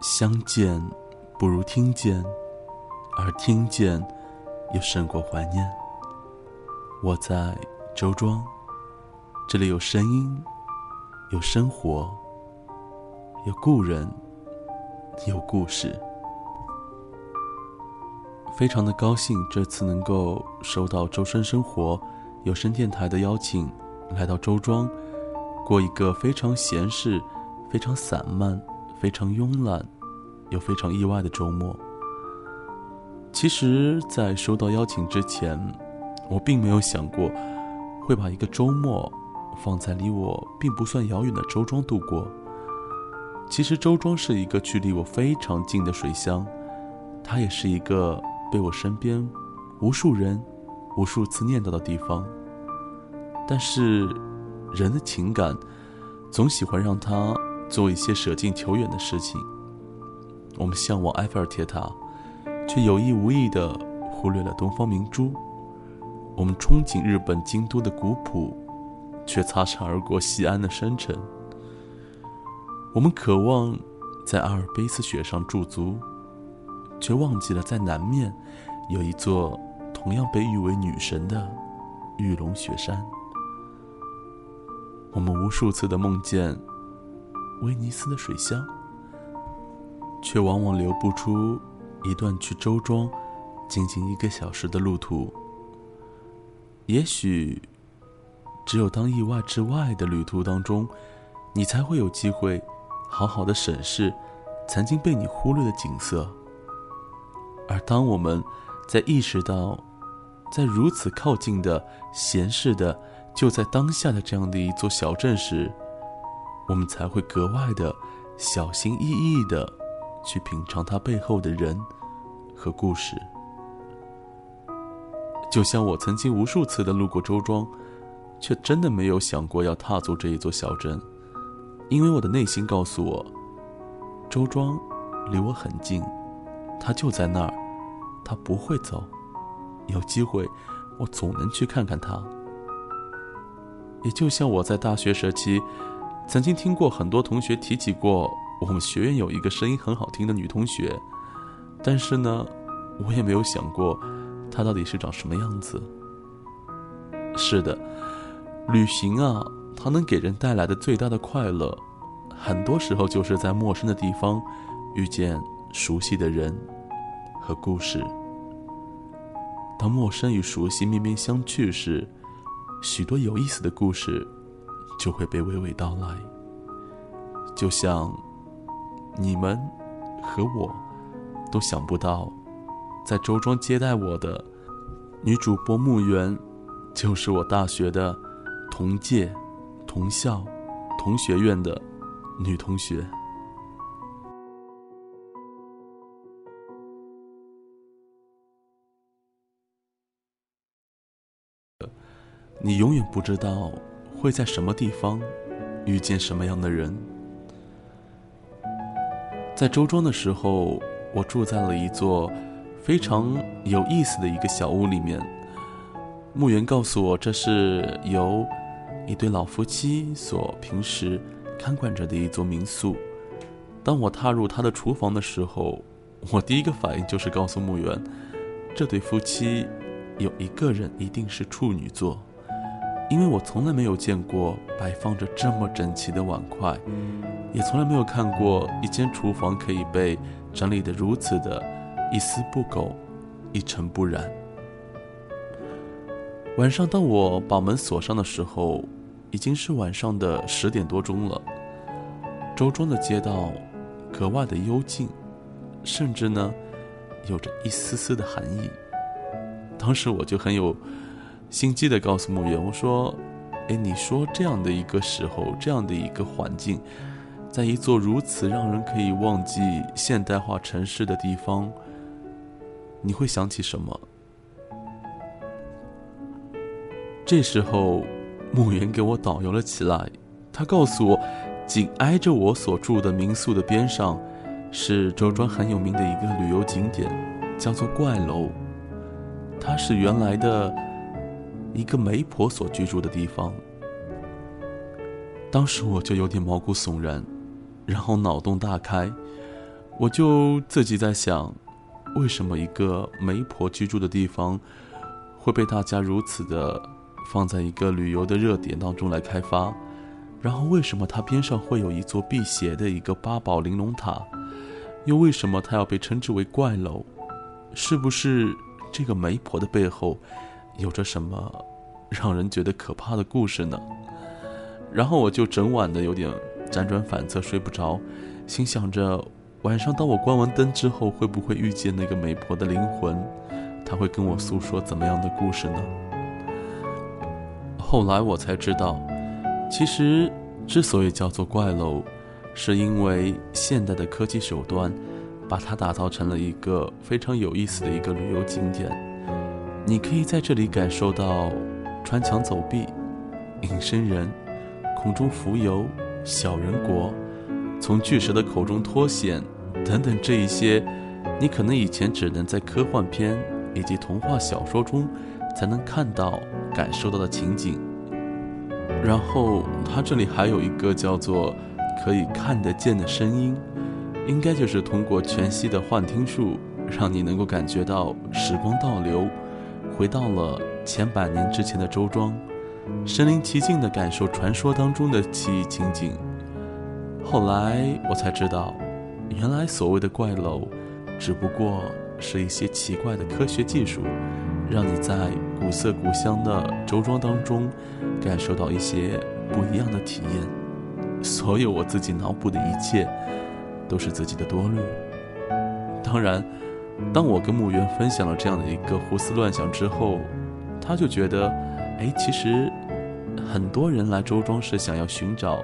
相见不如听见，而听见又胜过怀念。我在周庄，这里有声音，有生活，有故人，有故事。非常的高兴，这次能够收到周深生活有声电台的邀请，来到周庄，过一个非常闲适、非常散漫。非常慵懒，又非常意外的周末。其实，在收到邀请之前，我并没有想过会把一个周末放在离我并不算遥远的周庄度过。其实，周庄是一个距离我非常近的水乡，它也是一个被我身边无数人无数次念叨的地方。但是，人的情感总喜欢让它。做一些舍近求远的事情。我们向往埃菲尔铁塔，却有意无意地忽略了东方明珠；我们憧憬日本京都的古朴，却擦身而过西安的深沉。我们渴望在阿尔卑斯雪上驻足，却忘记了在南面有一座同样被誉为女神的玉龙雪山。我们无数次的梦见。威尼斯的水乡，却往往留不出一段去周庄仅仅一个小时的路途。也许，只有当意外之外的旅途当中，你才会有机会好好的审视曾经被你忽略的景色。而当我们在意识到，在如此靠近的、闲适的、就在当下的这样的一座小镇时，我们才会格外的小心翼翼的去品尝它背后的人和故事。就像我曾经无数次的路过周庄，却真的没有想过要踏足这一座小镇，因为我的内心告诉我，周庄离我很近，它就在那儿，它不会走，有机会我总能去看看它。也就像我在大学时期。曾经听过很多同学提起过，我们学院有一个声音很好听的女同学，但是呢，我也没有想过，她到底是长什么样子。是的，旅行啊，它能给人带来的最大的快乐，很多时候就是在陌生的地方遇见熟悉的人和故事。当陌生与熟悉面面相觑时，许多有意思的故事。就会被娓娓道来，就像你们和我都想不到，在周庄接待我的女主播木原，就是我大学的同届、同校、同学院的女同学。你永远不知道。会在什么地方遇见什么样的人？在周庄的时候，我住在了一座非常有意思的一个小屋里面。墓园告诉我，这是由一对老夫妻所平时看管着的一座民宿。当我踏入他的厨房的时候，我第一个反应就是告诉墓园，这对夫妻有一个人一定是处女座。因为我从来没有见过摆放着这么整齐的碗筷，也从来没有看过一间厨房可以被整理得如此的一丝不苟、一尘不染。晚上，当我把门锁上的时候，已经是晚上的十点多钟了。周庄的街道格外的幽静，甚至呢，有着一丝丝的寒意。当时我就很有。心机的告诉木原：“我说，哎，你说这样的一个时候，这样的一个环境，在一座如此让人可以忘记现代化城市的地方，你会想起什么？”这时候，木原给我导游了起来。他告诉我，紧挨着我所住的民宿的边上，是周庄很有名的一个旅游景点，叫做怪楼。它是原来的。一个媒婆所居住的地方，当时我就有点毛骨悚然，然后脑洞大开，我就自己在想，为什么一个媒婆居住的地方会被大家如此的放在一个旅游的热点当中来开发？然后为什么它边上会有一座辟邪的一个八宝玲珑塔？又为什么它要被称之为怪楼？是不是这个媒婆的背后有着什么让人觉得可怕的故事呢？然后我就整晚的有点辗转反侧，睡不着，心想着晚上当我关完灯之后，会不会遇见那个媒婆的灵魂？他会跟我诉说怎么样的故事呢？后来我才知道。其实，之所以叫做怪楼，是因为现代的科技手段，把它打造成了一个非常有意思的一个旅游景点。你可以在这里感受到穿墙走壁、隐身人、空中浮游、小人国、从巨蛇的口中脱险等等这一些，你可能以前只能在科幻片以及童话小说中才能看到、感受到的情景。然后，它这里还有一个叫做可以看得见的声音，应该就是通过全息的幻听术，让你能够感觉到时光倒流，回到了千百年之前的周庄，身临其境的感受传说当中的奇异情景。后来我才知道，原来所谓的怪楼，只不过是一些奇怪的科学技术。让你在古色古香的周庄当中，感受到一些不一样的体验。所有我自己脑补的一切，都是自己的多虑。当然，当我跟木源分享了这样的一个胡思乱想之后，他就觉得，哎，其实很多人来周庄是想要寻找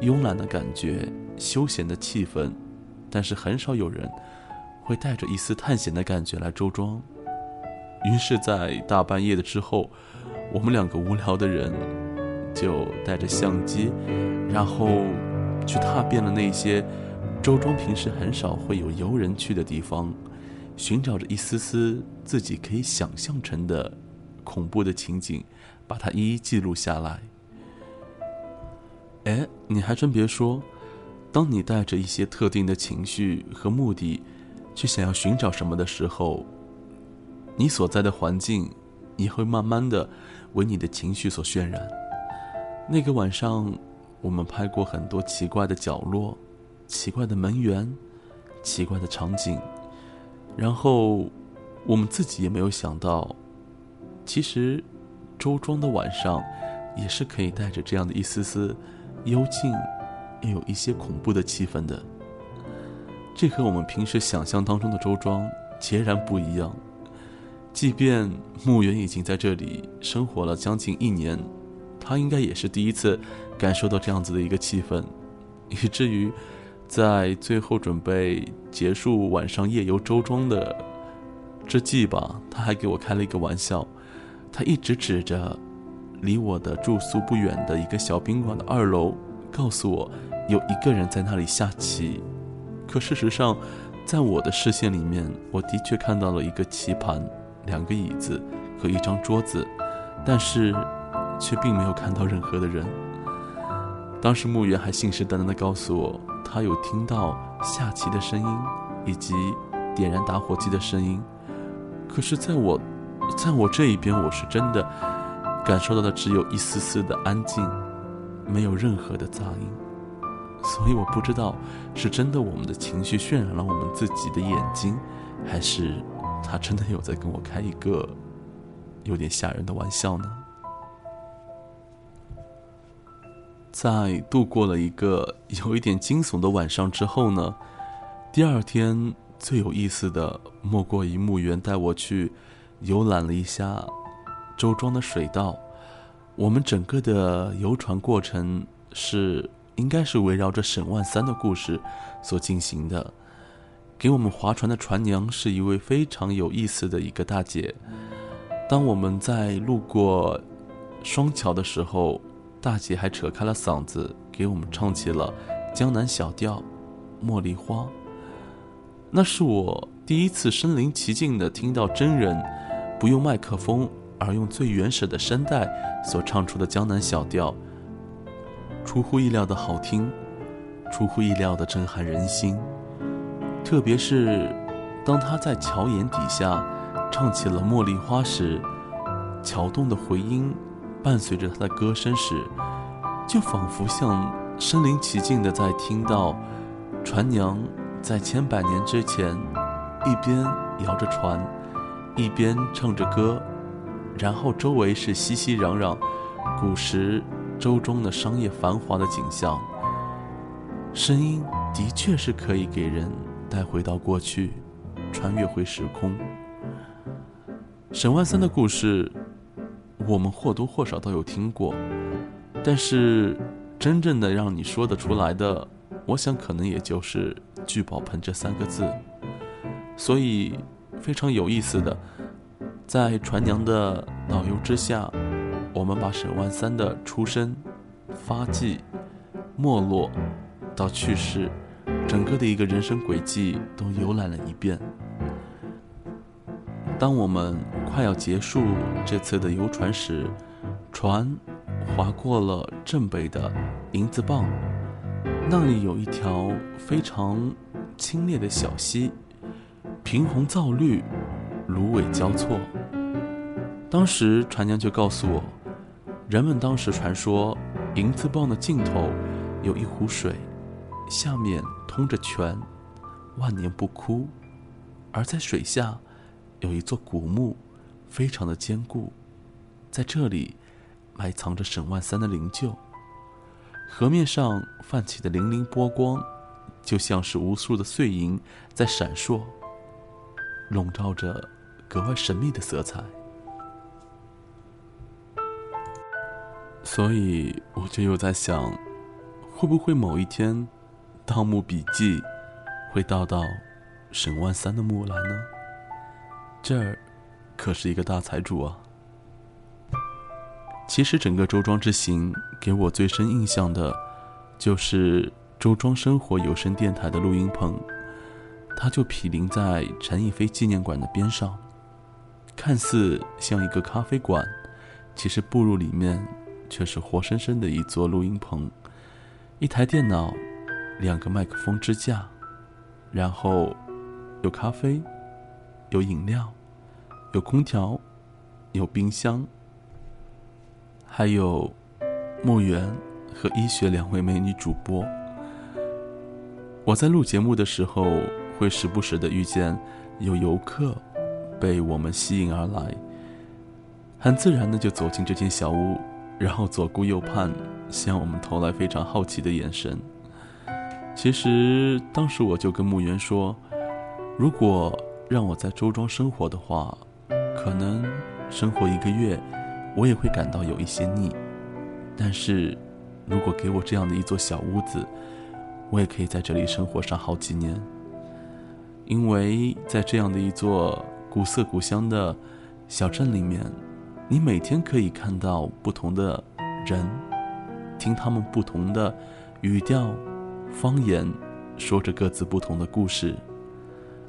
慵懒的感觉、休闲的气氛，但是很少有人会带着一丝探险的感觉来周庄。于是，在大半夜的之后，我们两个无聊的人就带着相机，然后去踏遍了那些周庄平时很少会有游人去的地方，寻找着一丝丝自己可以想象成的恐怖的情景，把它一一记录下来。哎，你还真别说，当你带着一些特定的情绪和目的，去想要寻找什么的时候。你所在的环境，也会慢慢的为你的情绪所渲染。那个晚上，我们拍过很多奇怪的角落、奇怪的门源、奇怪的场景，然后我们自己也没有想到，其实周庄的晚上也是可以带着这样的一丝丝幽静，又有一些恐怖的气氛的。这和我们平时想象当中的周庄截然不一样。即便墓园已经在这里生活了将近一年，他应该也是第一次感受到这样子的一个气氛，以至于在最后准备结束晚上夜游周庄的之际吧，他还给我开了一个玩笑，他一直指着离我的住宿不远的一个小宾馆的二楼，告诉我有一个人在那里下棋。可事实上，在我的视线里面，我的确看到了一个棋盘。两个椅子和一张桌子，但是却并没有看到任何的人。当时墓园还信誓旦旦地告诉我，他有听到下棋的声音以及点燃打火机的声音。可是，在我，在我这一边，我是真的感受到的只有一丝丝的安静，没有任何的杂音。所以我不知道是真的我们的情绪渲染了我们自己的眼睛，还是。他真的有在跟我开一个有点吓人的玩笑呢。在度过了一个 有一点惊悚的晚上之后呢，第二天最有意思的莫过于墓园带我去游览了一下周庄的水道。我们整个的游船过程是应该是围绕着沈万三的故事所进行的。给我们划船的船娘是一位非常有意思的一个大姐。当我们在路过双桥的时候，大姐还扯开了嗓子给我们唱起了江南小调《茉莉花》。那是我第一次身临其境的听到真人不用麦克风而用最原始的声带所唱出的江南小调，出乎意料的好听，出乎意料的震撼人心。特别是当他在桥檐底下唱起了《茉莉花》时，桥洞的回音伴随着他的歌声时，就仿佛像身临其境的在听到船娘在千百年之前一边摇着船，一边唱着歌，然后周围是熙熙攘攘古时周庄的商业繁华的景象。声音的确是可以给人带回到过去，穿越回时空。沈万三的故事。我们或多或少都有听过，但是真正的让你说得出来的，我想可能也就是“聚宝盆”这三个字。所以非常有意思的，在船娘的导游之下，我们把沈万三的出生、发迹、没落到去世，整个的一个人生轨迹都游览了一遍。当我们快要结束这次的游船时，船划过了镇北的银子浜，那里有一条非常清冽的小溪，平红皂绿，芦苇交错。当时船娘就告诉我，人们当时传说银子浜的尽头有一湖水，下面通着泉，万年不枯，而在水下。有一座古墓，非常的坚固，在这里埋藏着沈万三的灵柩。河面上泛起的粼粼波光，就像是无数的碎银在闪烁，笼罩着格外神秘的色彩。所以我就又在想，会不会某一天，《盗墓笔记》会盗到沈万三的墓来呢？这儿可是一个大财主啊！其实整个周庄之行给我最深印象的，就是周庄生活有声电台的录音棚，它就毗邻在陈逸飞纪念馆的边上，看似像一个咖啡馆，其实步入里面却是活生生的一座录音棚，一台电脑，两个麦克风支架，然后有咖啡。有饮料，有空调，有冰箱，还有墓园和医学两位美女主播。我在录节目的时候，会时不时的遇见有游客被我们吸引而来，很自然的就走进这间小屋，然后左顾右盼，向我们投来非常好奇的眼神。其实当时我就跟墓园说，如果。让我在周庄生活的话，可能生活一个月，我也会感到有一些腻。但是，如果给我这样的一座小屋子，我也可以在这里生活上好几年。因为在这样的一座古色古香的小镇里面，你每天可以看到不同的人，听他们不同的语调、方言，说着各自不同的故事，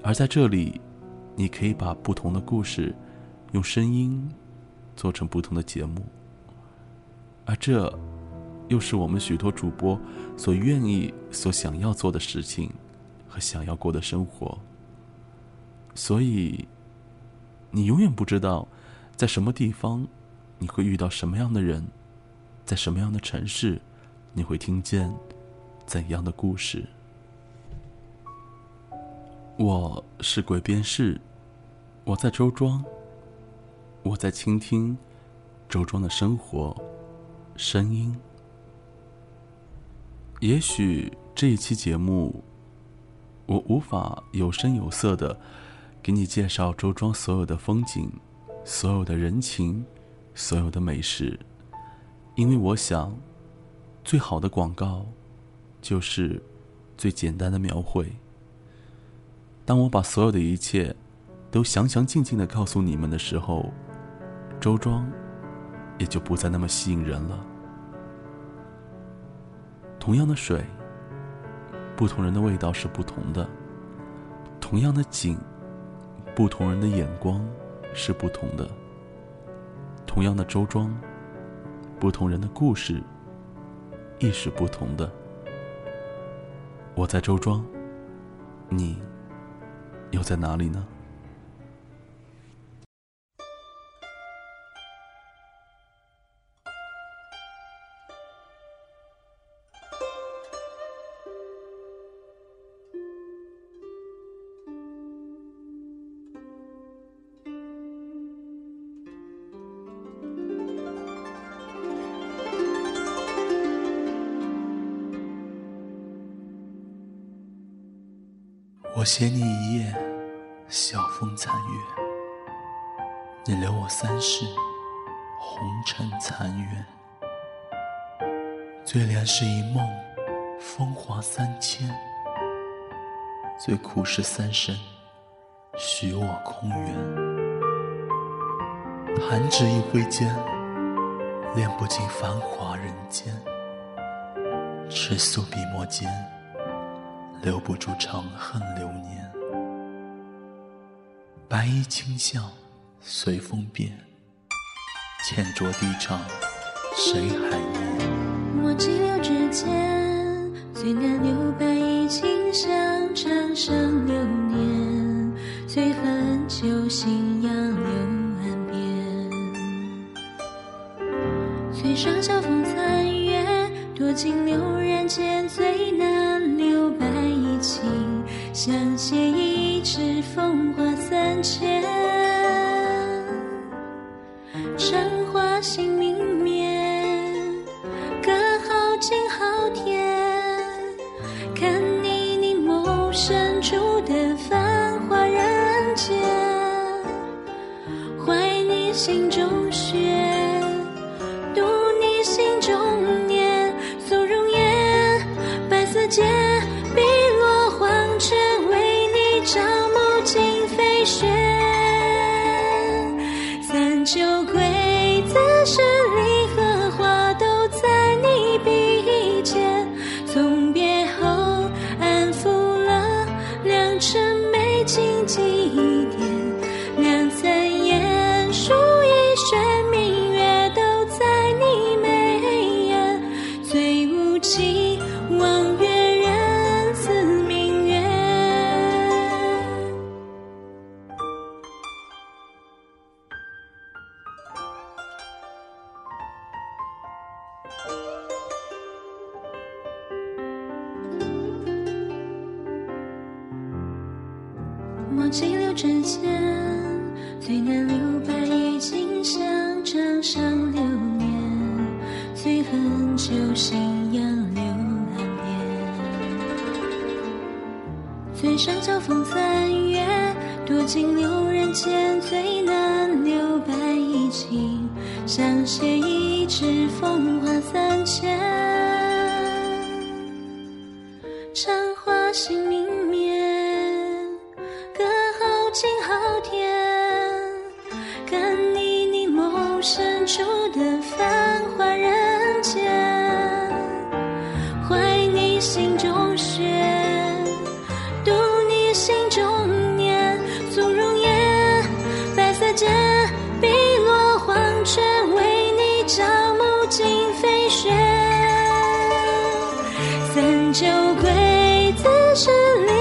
而在这里。你可以把不同的故事，用声音做成不同的节目，而这，又是我们许多主播所愿意、所想要做的事情，和想要过的生活。所以，你永远不知道，在什么地方，你会遇到什么样的人，在什么样的城市，你会听见怎样的故事。我是鬼边士，我在周庄。我在倾听周庄的生活声音。也许这一期节目，我无法有声有色的给你介绍周庄所有的风景、所有的人情、所有的美食，因为我想，最好的广告就是最简单的描绘。当我把所有的一切都详详尽尽的告诉你们的时候，周庄也就不再那么吸引人了。同样的水，不同人的味道是不同的；同样的景，不同人的眼光是不同的；同样的周庄，不同人的故事亦是不同的。我在周庄，你。又在哪里呢？我写你一夜，晓风残月。你留我三世，红尘残月。最恋是一梦，风华三千；最苦是三生，许我空缘。弹指一挥间，恋不尽繁华人间。尺素笔墨间。留不住长恨流年，白衣卿相随风变，浅酌低唱谁还念？墨迹流指尖，最难留白衣卿相，长生流年，随痕旧信仰柳岸边，最上晓风残月，多情留人间，想写一纸风华三千，想写一纸风华三千，求归，自是。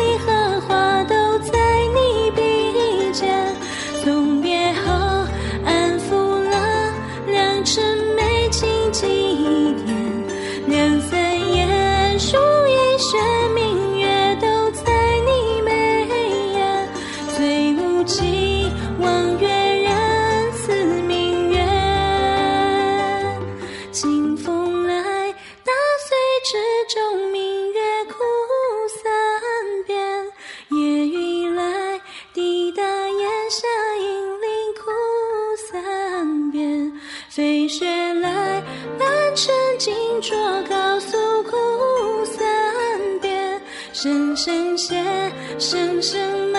飞雪来满城尽浊高诉苦三遍声声谢声声